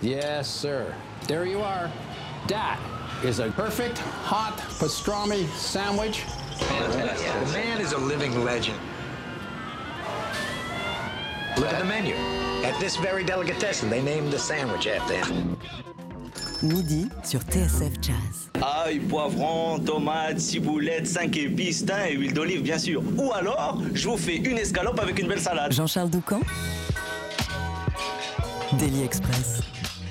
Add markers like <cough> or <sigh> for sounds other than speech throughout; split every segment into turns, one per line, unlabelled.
Yes, sir. There you are. That is a perfect hot pastrami sandwich.
The man is a living legend. Look at the menu. At this very delicatessen, they named the sandwich after him.
Midi sur TSF Jazz.
Ail, poivron, tomates, ciboulette, 5 épices, thym et huile d'olive, bien sûr. Ou alors, je vous fais une escalope avec une belle salade.
Jean-Charles Doucan Daily Express.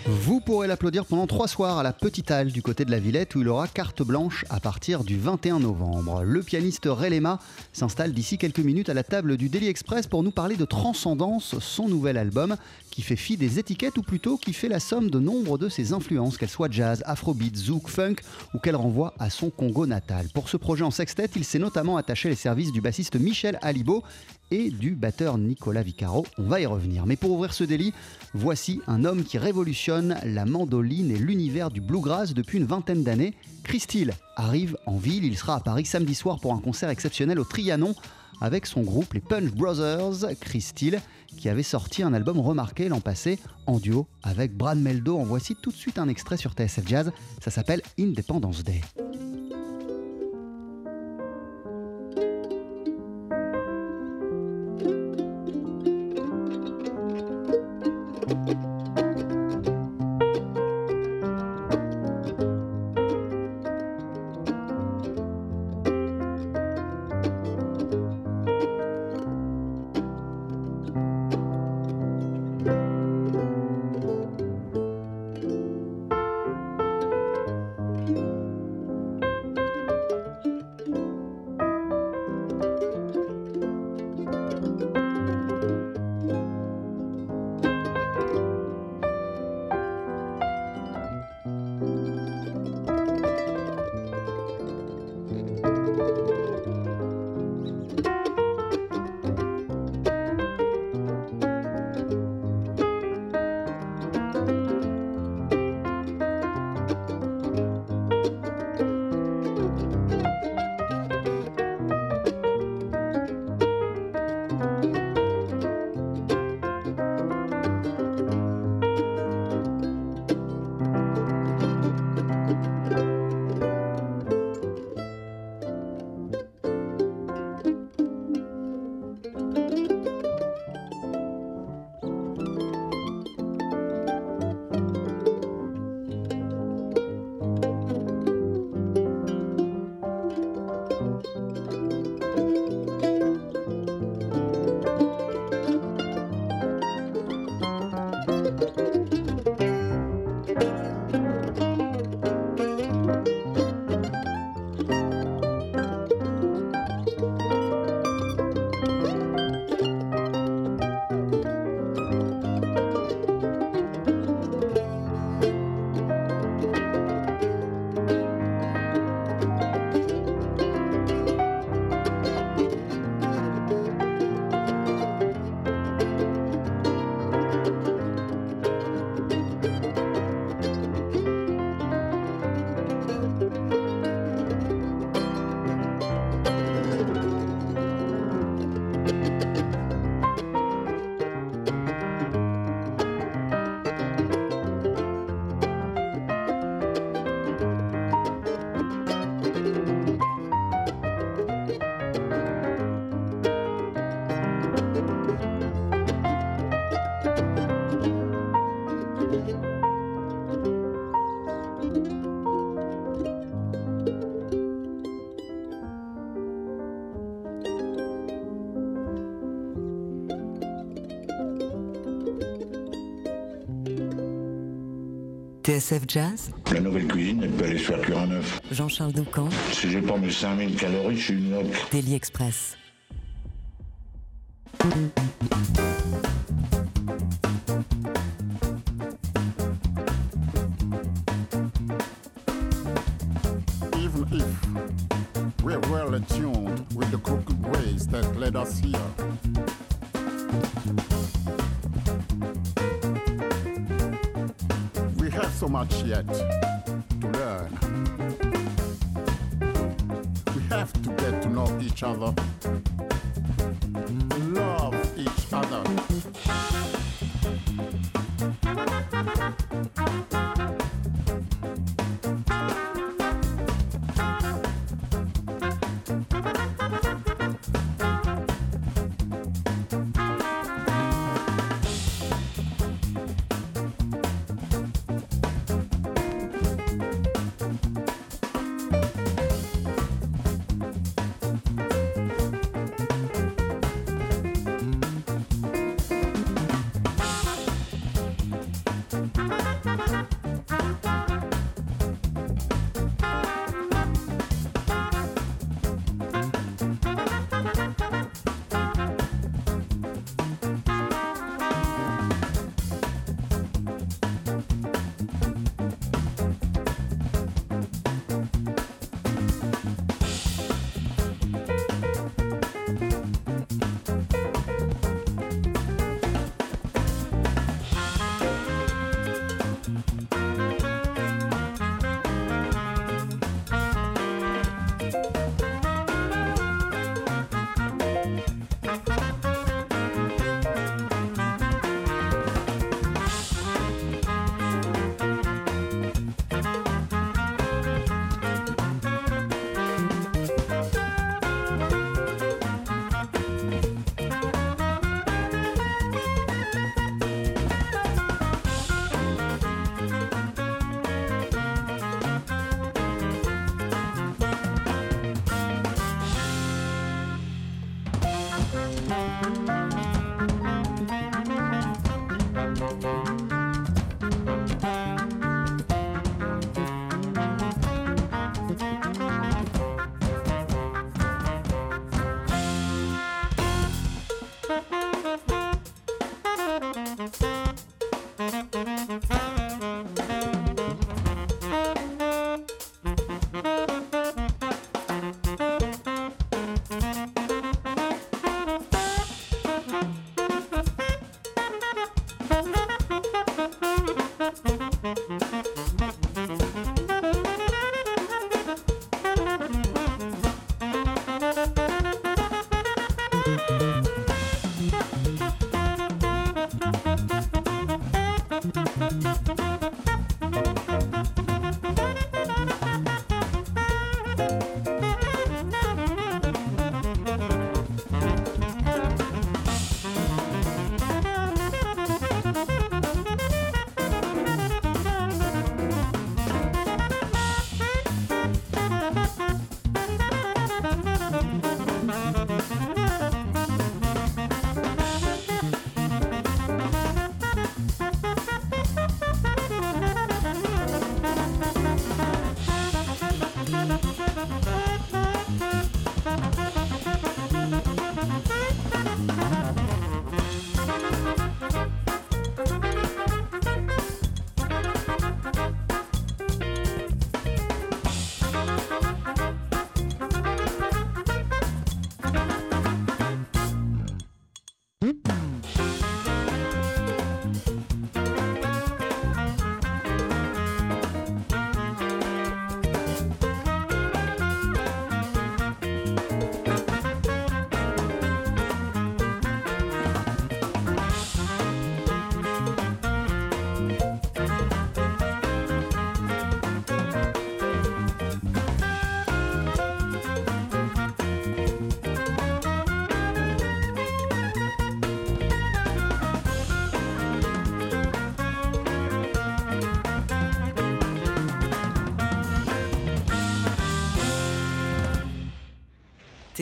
Vous pourrez l'applaudir pendant trois soirs à la Petite Halle du côté de la Villette où il aura carte blanche à partir du 21 novembre. Le pianiste Relema s'installe d'ici quelques minutes à la table du Daily Express pour nous parler de Transcendance, son nouvel album qui fait fi des étiquettes ou plutôt qui fait la somme de nombre de ses influences, qu'elles soient jazz, afrobeat, zouk, funk ou qu'elles renvoient à son Congo natal. Pour ce projet en sextet, il s'est notamment attaché les services du bassiste Michel Alibo et du batteur Nicolas Vicaro. On va y revenir. Mais pour ouvrir ce délit, voici un homme qui révolutionne la mandoline et l'univers du bluegrass depuis une vingtaine d'années. Chris arrive en ville. Il sera à Paris samedi soir pour un concert exceptionnel au Trianon avec son groupe les Punch Brothers. Chris Steele qui avait sorti un album remarqué l'an passé en duo avec Brad Meldo. En voici tout de suite un extrait sur TSF Jazz. Ça s'appelle Independence Day.
TSF Jazz.
La nouvelle cuisine, elle peut aller se faire cuire un œuf.
Jean-Charles Doucan.
Si j'ai pas mes 5000 calories, je suis une autre.
Daily Express.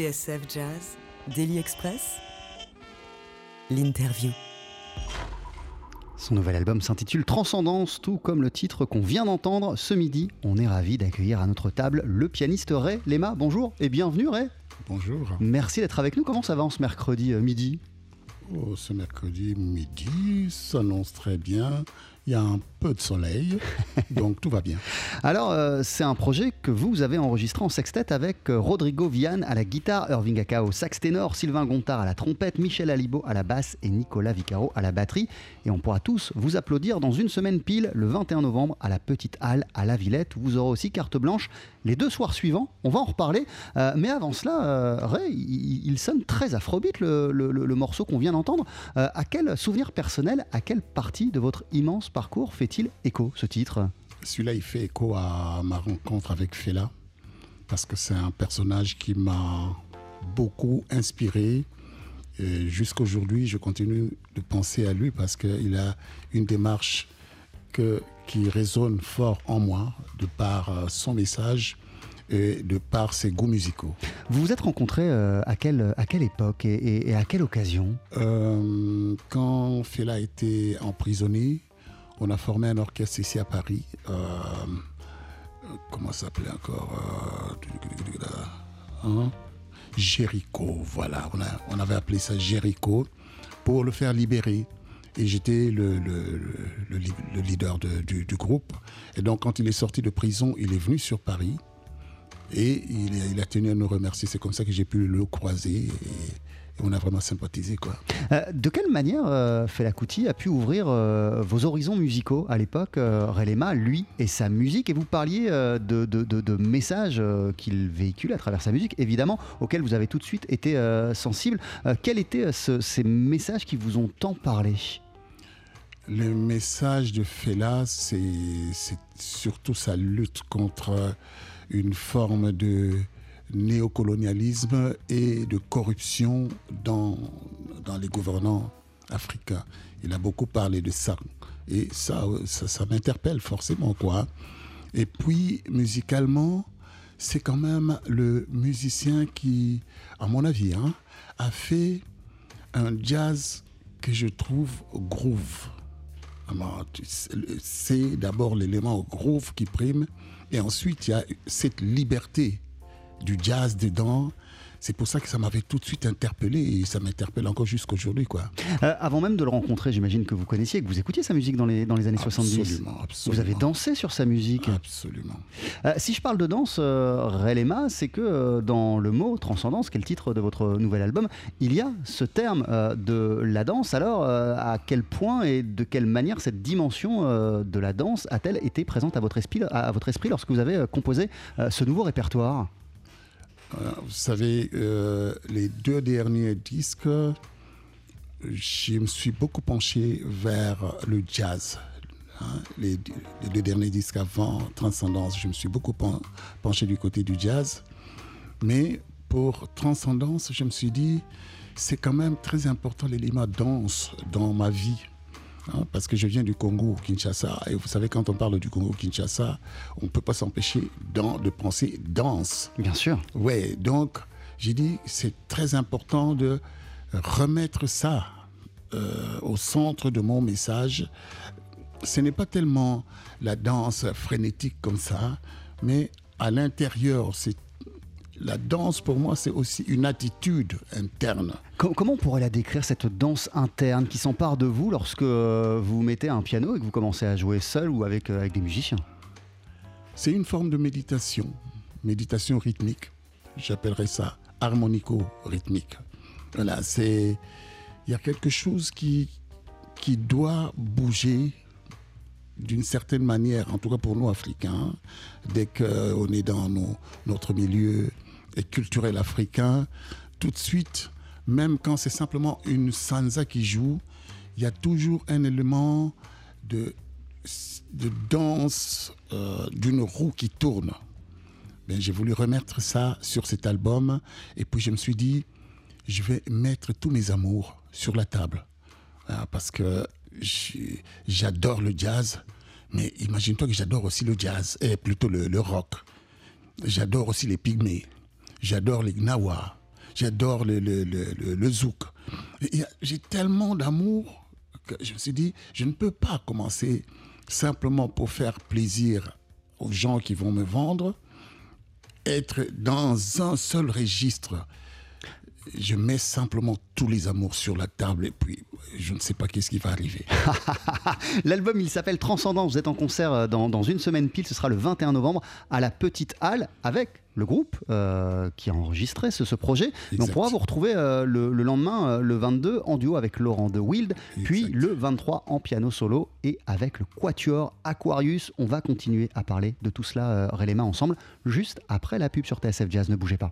TSF Jazz, Daily Express, l'interview.
Son nouvel album s'intitule Transcendance, tout comme le titre qu'on vient d'entendre ce midi. On est ravi d'accueillir à notre table le pianiste Ray Lema. Bonjour et bienvenue Ray.
Bonjour.
Merci d'être avec nous. Comment ça va en ce mercredi euh, midi?
Oh, ce mercredi midi s'annonce très bien. Il y a un peu de soleil, <laughs> donc tout va bien.
Alors, euh, c'est un projet que vous avez enregistré en sextet avec euh, Rodrigo Vian à la guitare, Irving Aka au sax ténor, Sylvain Gontard à la trompette, Michel Alibo à la basse et Nicolas Vicaro à la batterie. Et on pourra tous vous applaudir dans une semaine pile, le 21 novembre, à la Petite Halle à la Villette. Où vous aurez aussi carte blanche les deux soirs suivants. On va en reparler. Euh, mais avant cela, euh, Ray, il, sonne très afrobeat le, morceau qu'on vient d'entendre. Euh, à quel souvenir personnel, à quelle partie de votre immense parcours fait-il écho ce titre?
Celui-là, il fait écho à ma rencontre avec Fela, parce que c'est un personnage qui m'a beaucoup inspiré. Et Jusqu'aujourd'hui, je continue de penser à lui parce qu'il a une démarche que, qui résonne fort en moi, de par euh, son message et de par ses goûts musicaux.
Vous vous êtes rencontrés euh, à, quelle, à quelle époque et, et- et à quelle occasion?
Euh, quand Fela a été emprisonné, on a formé un orchestre ici à Paris. Euh, comment s'appelait encore hein? Jéricho, voilà. On, a- on avait appelé ça Jéricho pour le faire libérer. Et j'étais le, leader de- du, groupe. Et donc, quand il est sorti de prison, il est venu sur Paris. Et il, a- tenu à nous remercier. C'est comme ça que j'ai pu le croiser. On a vraiment sympathisé, quoi.
Euh, De quelle manière euh, Fela Kuti a pu ouvrir euh, vos horizons musicaux à l'époque, euh, Ray Lema, lui et sa musique? Et vous parliez de, de- de- de messages qu'il véhicule à travers sa musique, évidemment, auxquels vous avez tout de suite été sensible. Quels étaient ce- ces messages qui vous ont tant parlé?
Le message de Fela, c'est surtout sa lutte contre une forme de néocolonialisme et de corruption dans, dans les gouvernants africains. Il a beaucoup parlé de ça. Et ça, ça, m'interpelle forcément, quoi. Et puis, musicalement, c'est quand même le musicien qui, à mon avis, hein, a fait un jazz que je trouve groove. C'est d'abord l'élément groove qui prime, et ensuite il y a cette liberté du jazz dedans, c'est pour ça que ça m'avait tout de suite interpellé et ça m'interpelle encore jusqu'aujourd'hui. Quoi.
Euh, avant même de le rencontrer, j'imagine que vous connaissiez, que vous écoutiez sa musique dans les, dans les années 70.
Absolument.
Vous avez dansé sur sa musique.
Absolument.
Euh, si je parle de danse, euh, Relema, c'est que dans le mot transcendance, qui est le titre de votre nouvel album, il y a ce terme de la danse. Alors, à quel point et de quelle manière cette dimension de la danse a-t-elle été présente à votre esprit, à, à votre esprit lorsque vous avez composé ce nouveau répertoire?
Vous savez, euh, les deux derniers disques, je me suis beaucoup penché vers le jazz. hein. Les, les deux derniers disques avant Transcendance, je me suis beaucoup pen- penché du côté du jazz. Mais pour Transcendance, je me suis dit, c'est quand même très important l'élément danse dans ma vie. Hein, parce que je viens du Congo, Kinshasa. Et vous savez, quand on parle du Congo, Kinshasa, on ne peut pas s'empêcher de penser danse.
Bien sûr.
Ouais, donc j'ai dit c'est très important de remettre ça euh, au centre de mon message. Ce n'est pas tellement la danse frénétique comme ça, mais à l'intérieur, c'est la danse pour moi, c'est aussi une attitude interne.
Com- comment on pourrait la décrire, cette danse interne qui s'empare de vous lorsque euh, vous mettez un piano et que vous commencez à jouer seul ou avec, euh, avec des musiciens?
C'est une forme de méditation, méditation rythmique. J'appellerais ça harmonico-rythmique. Voilà, c'est il y a quelque chose qui qui doit bouger d'une certaine manière, en tout cas pour nous Africains, dès qu'on est dans nos- notre milieu culturel africain, tout de suite, même quand c'est simplement une sansa qui joue, il y a toujours un élément de, de danse euh, d'une roue qui tourne. Ben, j'ai voulu remettre ça sur cet album et puis je me suis dit, je vais mettre tous mes amours sur la table. Ah, parce que j'adore le jazz, mais imagine-toi que j'adore aussi le jazz, et plutôt le rock. J'adore aussi les pygmées, j'adore les gnawa, j'adore le, le, le, le- zouk. J'ai tellement d'amour que je me suis dit, je ne peux pas commencer simplement pour faire plaisir aux gens qui vont me vendre, être dans un seul registre je mets simplement tous les amours sur la table et puis je ne sais pas qu'est-ce qui va arriver. <laughs>
L'album, il s'appelle Transcendance. Vous êtes en concert euh, dans, dans une semaine pile. Ce sera le 21 novembre à la Petite Halle avec le groupe euh, qui a enregistré ce, ce projet. On pourra vous retrouver euh, le, le lendemain, euh, le 22, en duo avec Laurent de Wild, puis le 23 en piano solo et avec le Quatuor Aquarius. On va continuer à parler de tout cela, Relema, ensemble, juste après la pub sur TSF Jazz. Ne bougez pas.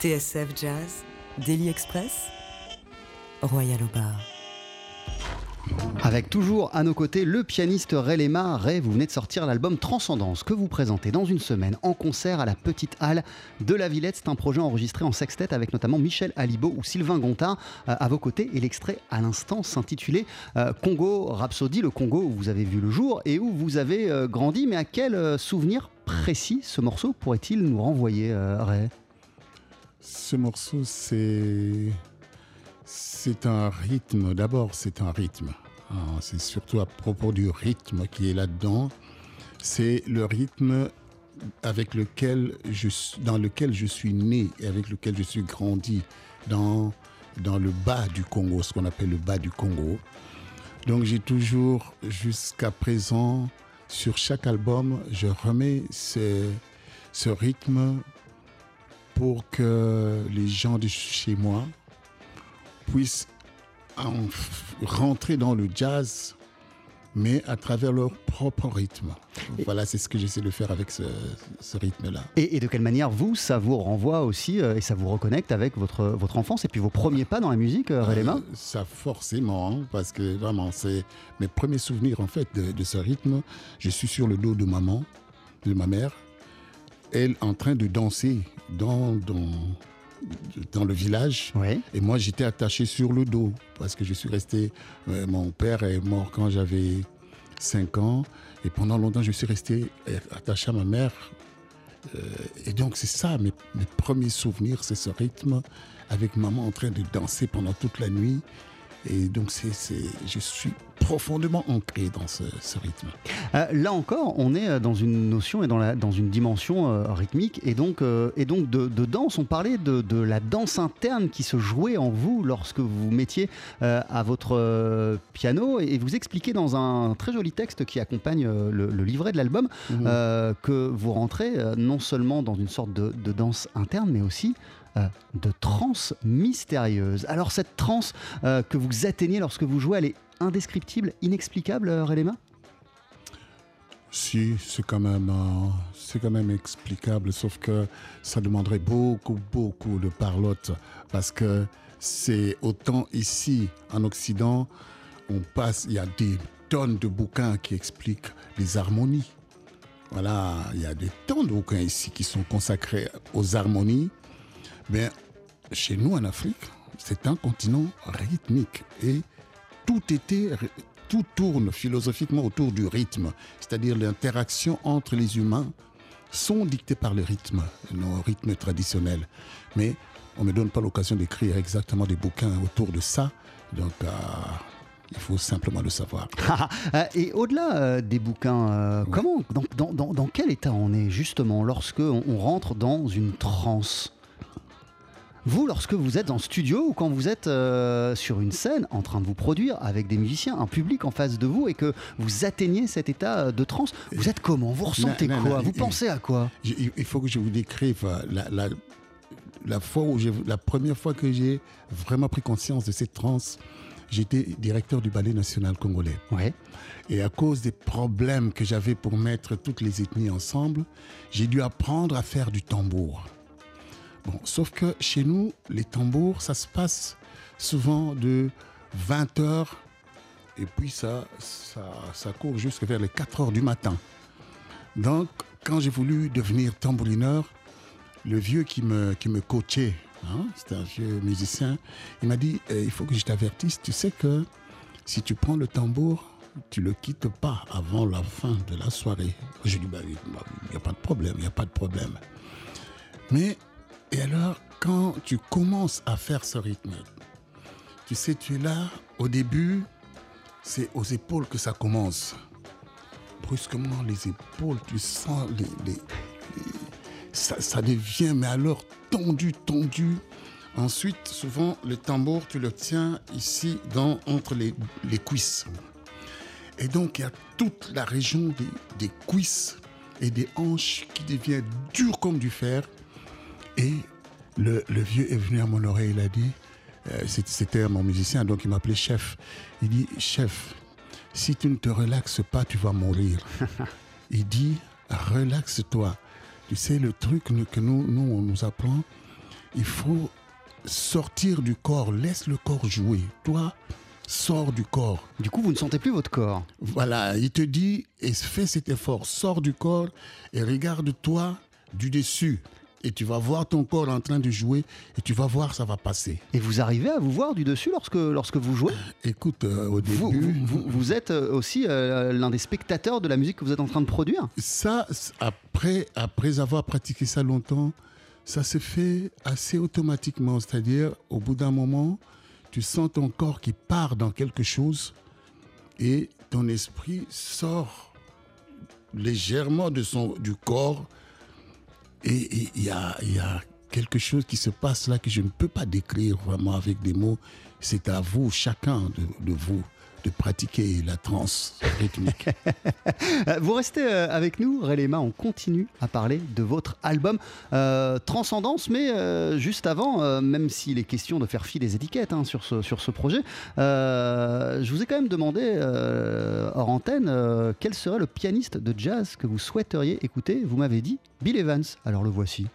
TSF Jazz, Daily Express, Royal au.
Avec toujours à nos côtés le pianiste Ray Lema. Ray, vous venez de sortir l'album Transcendance que vous présentez dans une semaine en concert à la Petite Halle de la Villette. C'est un projet enregistré en sextet avec notamment Michel Alibo ou Sylvain Gontard euh, à vos côtés. Et l'extrait à l'instant s'intitulait euh, Congo Rhapsody, le Congo où vous avez vu le jour et où vous avez euh, grandi. Mais à quel souvenir précis ce morceau pourrait-il nous renvoyer, Ray?
Ce morceau, c'est. C'est un rythme. D'abord, c'est un rythme. Ah, C'est surtout à propos du rythme qui est là-dedans. C'est le rythme avec lequel je, dans lequel je suis né et avec lequel je suis grandi dans, dans le bas du Congo, ce qu'on appelle le bas du Congo. Donc j'ai toujours, jusqu'à présent, sur chaque album, je remets ce, ce rythme pour que les gens de chez moi puissent en rentrer dans le jazz, mais à travers leur propre rythme. Voilà, c'est ce que j'essaie de faire avec ce, ce rythme-là.
et, et de quelle manière vous, ça vous renvoie aussi euh, et ça vous reconnecte avec votre, votre enfance et puis vos premiers pas dans la musique, euh,
Euh, Ça forcément, hein, parce que vraiment, c'est mes premiers souvenirs en fait de, de ce rythme. Je suis sur le dos de maman, de ma mère, elle en train de danser dans, dans, dans le village.
Oui.
Et moi, j'étais attaché sur le dos parce que je suis resté. euh, mon père est mort quand j'avais 5 ans. Et pendant longtemps, je suis resté euh, attaché à ma mère. Euh, et donc, c'est ça, mes, mes premiers souvenirs, c'est ce rythme avec maman en train de danser pendant toute la nuit. Et donc, c'est, c'est, je suis profondément ancré dans ce, ce rythme.
Euh, là encore, on est euh, dans une notion et dans, la, dans une dimension euh, rythmique et donc, euh, et donc de, de danse. On parlait de, de la danse interne qui se jouait en vous lorsque vous vous mettiez à votre piano et vous expliquez dans un très joli texte qui accompagne le, le livret de l'album euh, que vous rentrez non seulement dans une sorte de, de danse interne mais aussi euh, de transe mystérieuse. Alors cette transe euh, que vous atteignez lorsque vous jouez, elle est indescriptible, inexplicable, euh, Relema
Si, c'est quand même, c'est quand même explicable, sauf que ça demanderait beaucoup, beaucoup de parlotte, parce que c'est autant ici en Occident, on passe, il y a des tonnes de bouquins qui expliquent les harmonies. Voilà, il y a des tonnes de bouquins ici qui sont consacrés aux harmonies. Mais chez nous en Afrique, c'est un continent rythmique et tout était tout tourne philosophiquement autour du rythme, c'est-à-dire l'interaction entre les humains sont dictées par le rythme, nos rythmes traditionnels. Mais on ne me donne pas l'occasion d'écrire exactement des bouquins autour de ça, donc euh, il faut simplement le savoir.
Euh, <laughs> Et au-delà euh, des bouquins, euh, comment, dans, dans- dans- dans quel état on est justement lorsque on, on rentre dans une transe? Vous, lorsque vous êtes en studio ou quand vous êtes euh, sur une scène en train de vous produire avec des musiciens, un public en face de vous et que vous atteignez cet état euh, de transe, vous êtes comment? Vous ressentez
non,
quoi?
non,
Vous pensez à quoi?
Il faut que je vous décrive euh, la, la, la fois où la première fois que j'ai vraiment pris conscience de cette transe. J'étais directeur du ballet national congolais.
Ouais.
Et à cause des problèmes que j'avais pour mettre toutes les ethnies ensemble, j'ai dû apprendre à faire du tambour. Bon, sauf que chez nous, les tambours, ça se passe souvent de 20 heures et puis ça, ça, court jusqu'à vers les 4 heures du matin. Donc, quand j'ai voulu devenir tambourineur, le vieux qui me, qui me coachait, hein, c'était un vieux musicien, il m'a dit Eh, il faut que je t'avertisse, tu sais que si tu prends le tambour, tu le quittes pas avant la fin de la soirée. J'ai dit bah, il n'y a pas de problème, il n'y a pas de problème. Mais, et alors, quand tu commences à faire ce rythme, tu sais, tu es là, au début, c'est aux épaules que ça commence. Brusquement, les épaules, tu sens les, ça, ça devient, mais alors tendu, tendu. Ensuite, souvent, le tambour, tu le tiens ici, dans, entre les, les cuisses. Et donc, il y a toute la région des, des cuisses et des hanches qui devient dure comme du fer. Et le, le vieux est venu à mon oreille, il a dit, euh, c'était mon musicien, donc il m'appelait chef. Il dit, chef, si tu ne te relaxes pas, tu vas mourir. <laughs> il dit, relaxe-toi. Tu sais, le truc que nous, nous, on nous apprend, il faut sortir du corps, laisse le corps jouer. Toi, sors du corps.
Du coup, vous ne sentez plus votre corps.
Voilà, il te dit, et fais cet effort, sors du corps et regarde-toi du dessus. Et tu vas voir ton corps en train de jouer et tu vas voir, ça va passer.
Et vous arrivez à vous voir du dessus lorsque, lorsque vous jouez?
Écoute, euh, au début...
vous, vous, vous- vous êtes euh, aussi euh, l'un des spectateurs de la musique que vous êtes en train de produire?
Ça, après, après avoir pratiqué ça longtemps, ça se fait assez automatiquement. C'est-à-dire, au bout d'un moment, tu sens ton corps qui part dans quelque chose et ton esprit sort légèrement de son, du corps. Et il y a, quelque chose qui se passe là que je ne peux pas décrire vraiment avec des mots. C'est à vous, chacun de vous, de pratiquer la transe rythmique. <laughs>
Vous restez euh, avec nous, Relema, on continue à parler de votre album euh, Transcendance, mais euh, juste avant, euh, même s'il est question de faire fi des étiquettes hein, sur, ce, sur ce projet, je vous ai quand même demandé, hors antenne, quel serait le pianiste de jazz que vous souhaiteriez écouter? Vous m'avez dit Bill Evans, alors le voici.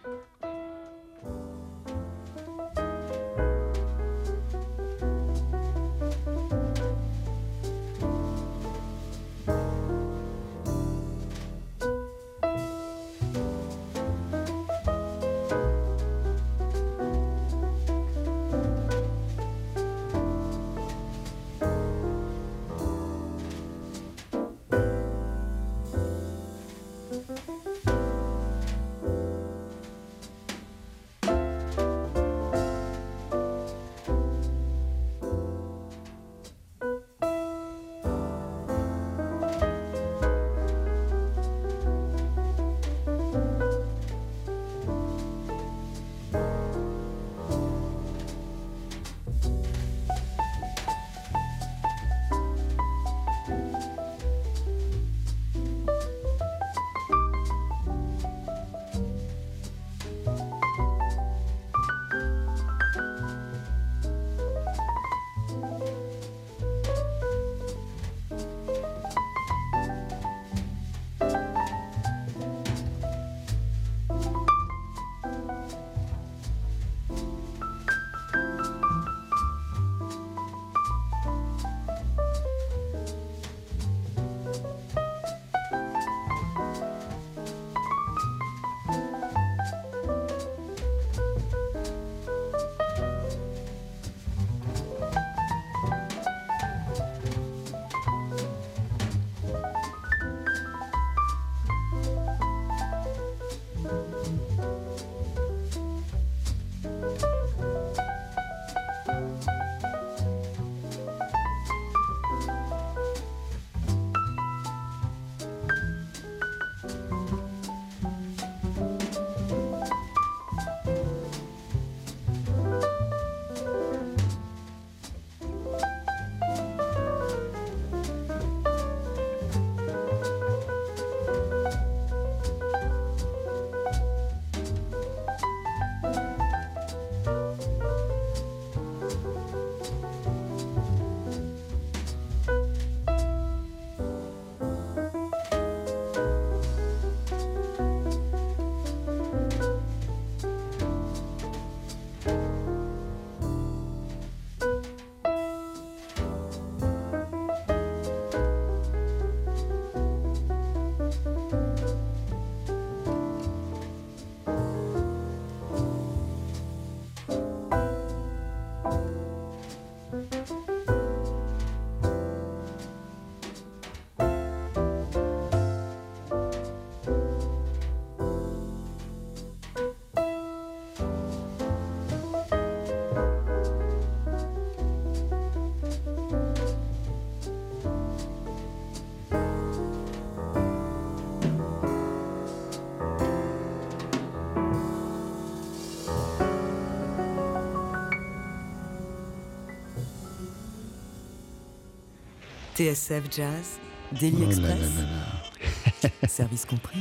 TSF Jazz, Daily
Oh là là
Express,
là là. <laughs>
service compris.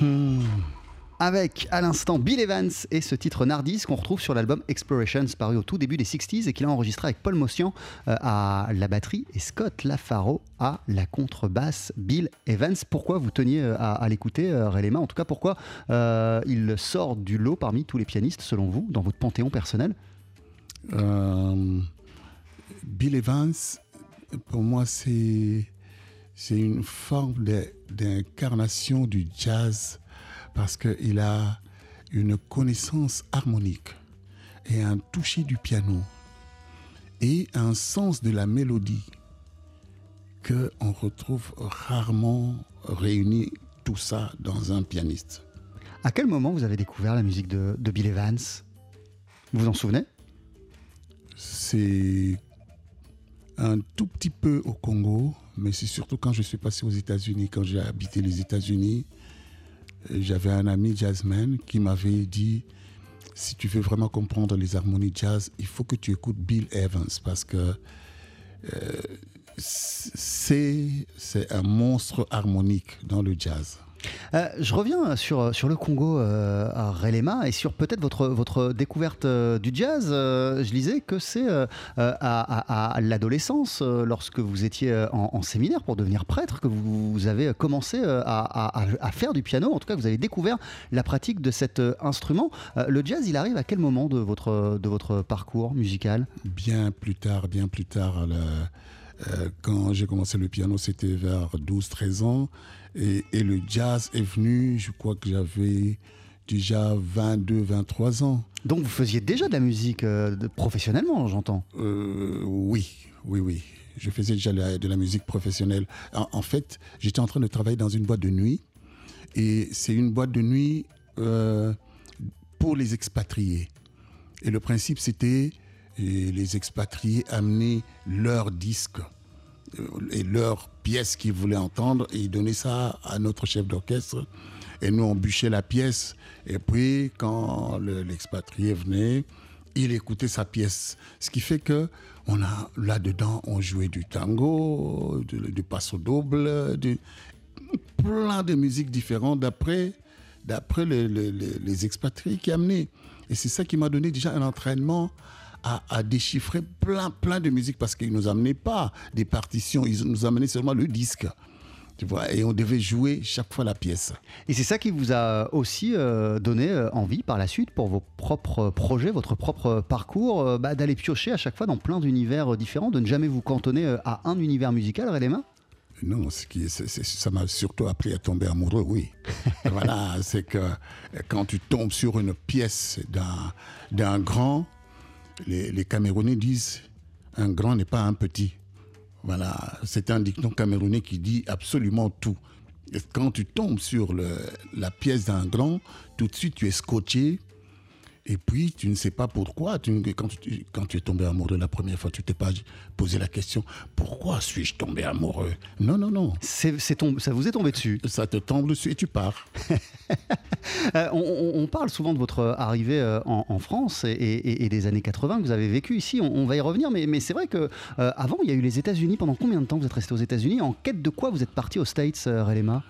Hmm.
avec à l'instant Bill Evans et ce titre Nardis qu'on retrouve sur l'album Explorations paru au tout début des 60s et qu'il a enregistré avec Paul Motian euh, à la batterie et Scott Lafaro à la contrebasse. Bill Evans, pourquoi vous teniez euh, à, l'écouter, euh, Réléma En tout cas, pourquoi il sort du lot parmi tous les pianistes selon vous, dans votre panthéon personnel?
Bill Evans, pour moi, c'est une forme d'incarnation du jazz parce qu'il a une connaissance harmonique et un toucher du piano et un sens de la mélodie que on retrouve rarement réuni tout ça dans un pianiste.
À quel moment vous avez découvert la musique de, de Bill Evans? Vous vous en souvenez?
C'est un tout petit peu au Congo, mais c'est surtout quand je suis passé aux États-Unis, quand j'ai habité les États-Unis, euh, j'avais un ami jazzman qui m'avait dit si tu veux vraiment comprendre les harmonies jazz, il faut que tu écoutes Bill Evans parce que euh, c'est un monstre harmonique dans le jazz.
Euh, je reviens sur, sur le Congo euh, à Relema et sur peut-être votre, votre découverte euh, du jazz. je lisais que c'est à, l'adolescence, lorsque vous étiez en, séminaire pour devenir prêtre, que vous, avez commencé à, faire du piano. En tout cas, vous avez découvert la pratique de cet instrument. le jazz, il arrive à quel moment de votre, de votre parcours musical?
Bien plus tard, bien plus tard. Quand j'ai commencé le piano, c'était vers 12-13 ans. Et, le jazz est venu, je crois que j'avais déjà 22, 23 ans.
Donc vous faisiez déjà de la musique euh, professionnellement, j'entends
euh, Oui, oui, oui. Je faisais déjà de la musique professionnelle. En, fait, j'étais en train de travailler dans une boîte de nuit. Et c'est une boîte de nuit euh, pour les expatriés. Et le principe, c'était les expatriés amener leurs disques et leurs pièces qu'ils voulaient entendre et ils donnaient ça à notre chef d'orchestre. Et nous, on bûchait la pièce. Et puis, quand l'expatrié venait, il écoutait sa pièce. Ce qui fait que on a là-dedans, on jouait du tango, du, passo double, du, plein de musiques différentes d'après d'après les, expatriés qui amenaient. Et c'est ça qui m'a donné déjà un entraînement à, déchiffrer plein, plein de musique parce qu'ils ne nous amenaient pas des partitions, ils nous amenaient seulement le disque. Tu vois, et on devait jouer chaque fois la pièce.
Et c'est ça qui vous a aussi euh, donné euh, envie par la suite pour vos propres projets, votre propre parcours, euh, bah, d'aller piocher à chaque fois dans plein d'univers différents, de ne jamais vous cantonner à un univers musical, Réléma
non, ce qui, ça m'a surtout appris à tomber amoureux, oui. <laughs> voilà, c'est que quand tu tombes sur une pièce d'un grand, les, Camerounais disent un grand n'est pas un petit. Voilà, c'est un dicton camerounais qui dit absolument tout. quand tu tombes sur la pièce d'un grand, tout de suite tu es scotché, et puis, tu ne sais pas pourquoi. Tu, quand, tu, quand tu es tombé amoureux la première fois, tu t'es pas posé la question pourquoi suis-je tombé amoureux? Non, non, non.
C'est, ça vous est tombé dessus?
Ça te tombe dessus et tu pars. <laughs>
Euh, on, parle souvent de votre arrivée euh, en, France et, des années 80 que vous avez vécu ici. On, va y revenir, mais, mais c'est vrai que euh, avant, il y a eu les États-Unis. Pendant combien de temps vous êtes resté aux États-Unis? En quête de quoi vous êtes parti aux States, Relema?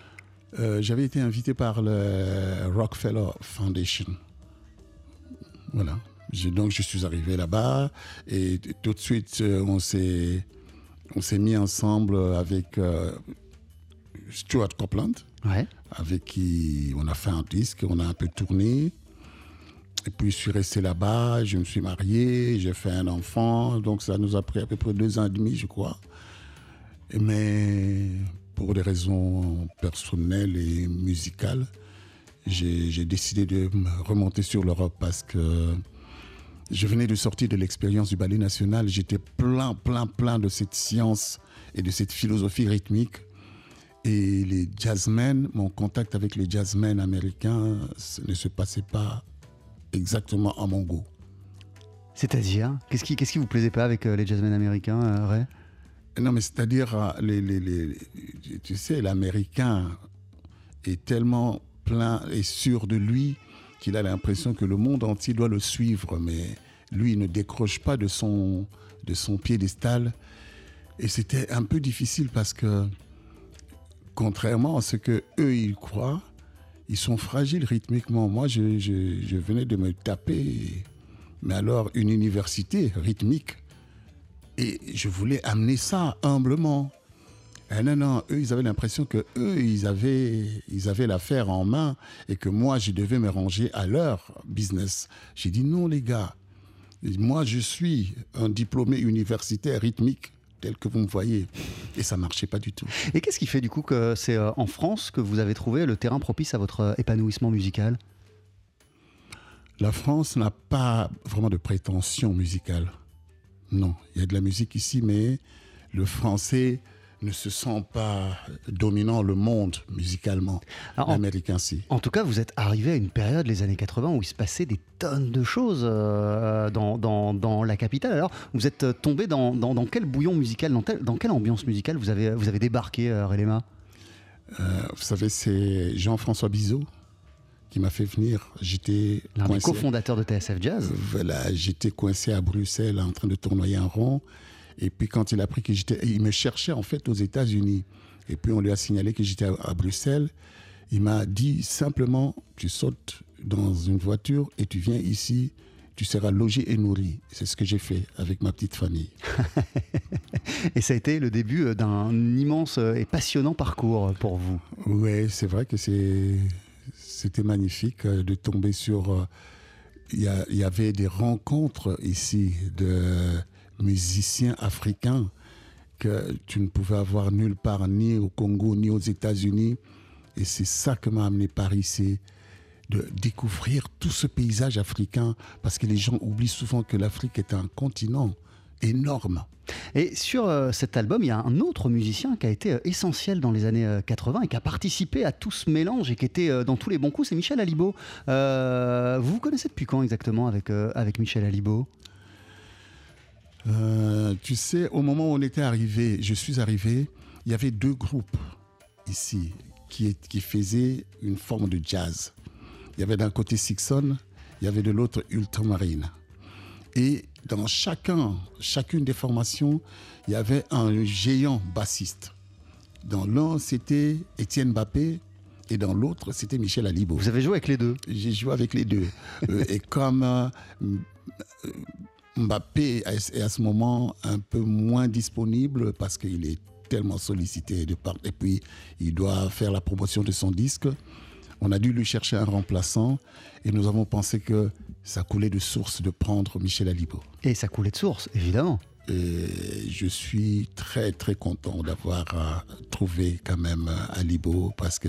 J'avais été invité par le Rockefeller Foundation. Voilà. donc je suis arrivé là-bas et tout de suite euh, on s'est on s'est mis ensemble avec euh, Stuart Copeland, avec qui on a fait un disque, on a un peu tourné. Et puis je suis resté là-bas, je me suis marié, j'ai fait un enfant, donc ça nous a pris à peu près deux ans et demi, je crois. Mais pour des raisons personnelles et musicales, j'ai décidé de remonter sur l'Europe parce que je venais de sortir de l'expérience du ballet national. J'étais plein, plein, plein de cette science et de cette philosophie rythmique. Et les jazzmen, mon contact avec les jazzmen américains ne se passait pas exactement à mon goût.
C'est-à-dire Qu'est-ce qui, qu'est-ce qui vous plaisait pas avec euh, les jazzmen américains, euh, Ray?
Non, mais c'est-à-dire, euh, les, les, les, tu sais, l'américain est tellement plein et sûr de lui qu'il a l'impression que le monde entier doit le suivre, mais lui ne décroche pas de son, de son piédestal. Et c'était un peu difficile parce que, contrairement à ce que eux ils croient, ils sont fragiles rythmiquement. Moi, je- je venais de me taper, mais alors une université rythmique, et je voulais amener ça humblement. Ah non, non, eux, ils avaient l'impression que eux, ils avaient, ils avaient l'affaire en main et que moi, je devais me ranger à leur business. J'ai dit non, les gars. Moi, je suis un diplômé universitaire rythmique tel que vous me voyez. Et ça marchait pas du tout.
Et qu'est-ce qui fait du coup que c'est euh, en France que vous avez trouvé le terrain propice à votre euh, épanouissement musical?
La France n'a pas vraiment de prétention musicale. Non, il y a de la musique ici, mais le français ne se sent pas dominant le monde musicalement.
En-
L'américain, si.
En tout cas, vous êtes arrivé à une période, les années 80, où il se passait des tonnes de choses euh, dans, dans- dans la capitale. Alors, vous êtes euh, tombé dans, quel bouillon musical, dans, tel- quelle ambiance musicale vous avez, vous avez débarqué, euh, Relema?
Euh, vous savez, c'est Jean-François Bizot qui m'a fait venir. J'étais
L'un des cofondateurs de TSF Jazz.
Voilà, j'étais coincé à Bruxelles en train de tournoyer un rond. Et puis quand il a appris que j'étais... Il me cherchait en fait aux États-Unis. Et puis on lui a signalé que j'étais à, à Bruxelles. Il m'a dit simplement, tu sautes dans une voiture et tu viens ici, tu seras logé et nourri. C'est ce que j'ai fait avec ma petite famille. <laughs>
Et ça a été le début euh, d'un immense euh, et passionnant parcours pour vous.
Oui, c'est vrai que c'était magnifique euh, de tomber sur. Il y, y avait des rencontres ici de musiciens africains que tu ne pouvais avoir nulle part, ni au Congo, ni aux États-Unis. Et c'est ça que m'a amené par ici, de découvrir tout ce paysage africain, parce que les gens oublient souvent que l'Afrique est un continent énorme.
Et sur euh, cet album, il y a un autre musicien qui a été euh, essentiel dans les années euh, 80 et qui a participé à tout ce mélange et qui était euh, dans tous les bons coups, c'est Michel Alibo. Euh, vous vous connaissez depuis quand exactement avec, euh, avec Michel Alibo
Euh, tu sais, au moment où on était arrivé, je suis arrivé, il y avait deux groupes ici qui, est- qui faisaient une forme de jazz. Il y avait d'un côté Sixon, il y avait de l'autre Ultramarine. Et dans chacun, chacune des formations, il y avait un géant bassiste. Dans l'un, c'était Étienne Bappé et dans l'autre, c'était Michel Alibo.
Vous avez joué avec les deux?
J'ai joué avec les deux. Euh, et comme euh, euh, Mbappé est à ce moment un peu moins disponible parce qu'il est tellement sollicité de part et puis il doit faire la promotion de son disque, on a dû lui chercher un remplaçant et nous avons pensé que ça coulait de source de prendre Michel Alibo.
Et ça coulait de source, évidemment.
Et je suis très très content d'avoir euh, trouvé quand même euh, Alibo parce que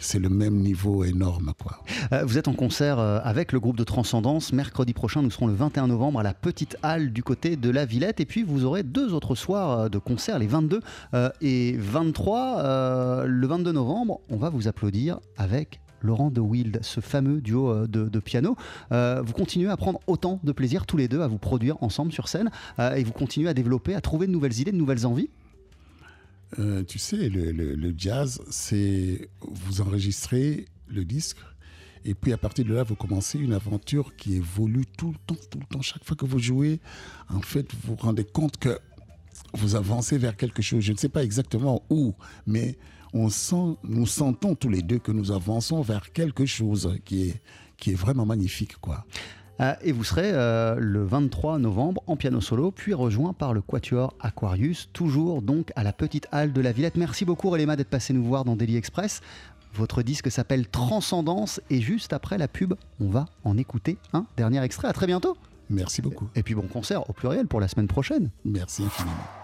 c'est le même niveau énorme quoi.
Euh, vous êtes en concert euh, avec le groupe de Transcendance. Mercredi prochain, nous serons le 21 novembre à la Petite Halle du côté de la Villette. Et puis, vous aurez deux autres soirs euh, de concert, les 22 euh, et 23. Euh, le 22 novembre, on va vous applaudir avec Laurent de Wild, ce fameux duo de, piano. Vous continuez à prendre autant de plaisir tous les deux à vous produire ensemble sur scène et vous continuez à développer, à trouver de nouvelles idées, de nouvelles envies.
Euh, tu sais, le, jazz, c'est vous enregistrez le disque et puis à partir de là, vous commencez une aventure qui évolue tout le temps, tout le temps. Chaque fois que vous jouez, en fait, vous vous rendez compte que vous avancez vers quelque chose. Je ne sais pas exactement où, mais nous sentons tous les deux que nous avançons vers quelque chose qui est, qui est vraiment magnifique, quoi.
Euh, et vous serez euh, le 23 novembre en piano solo, puis rejoint par le Quatuor Aquarius, toujours donc à la petite halle de la Villette. Merci beaucoup Relema d'être passé nous voir dans Daily Express. Votre disque s'appelle Transcendance et juste après la pub, on va en écouter un dernier extrait. À très bientôt.
Merci beaucoup.
Et puis bon concert au pluriel pour la semaine prochaine.
Merci infiniment.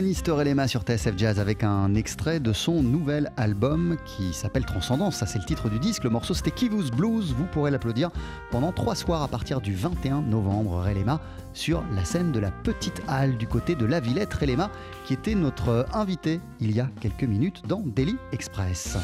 Pianiste sur TSF Jazz avec un extrait de son nouvel album qui s'appelle Transcendance. Ça, c'est le titre du disque. Le morceau, c'était Kivus Blues. Vous pourrez l'applaudir pendant trois soirs à partir du 21 novembre. Relema sur la scène de la Petite Halle du côté de la Villette. Relema qui était notre invité il y a quelques minutes dans Daily Express.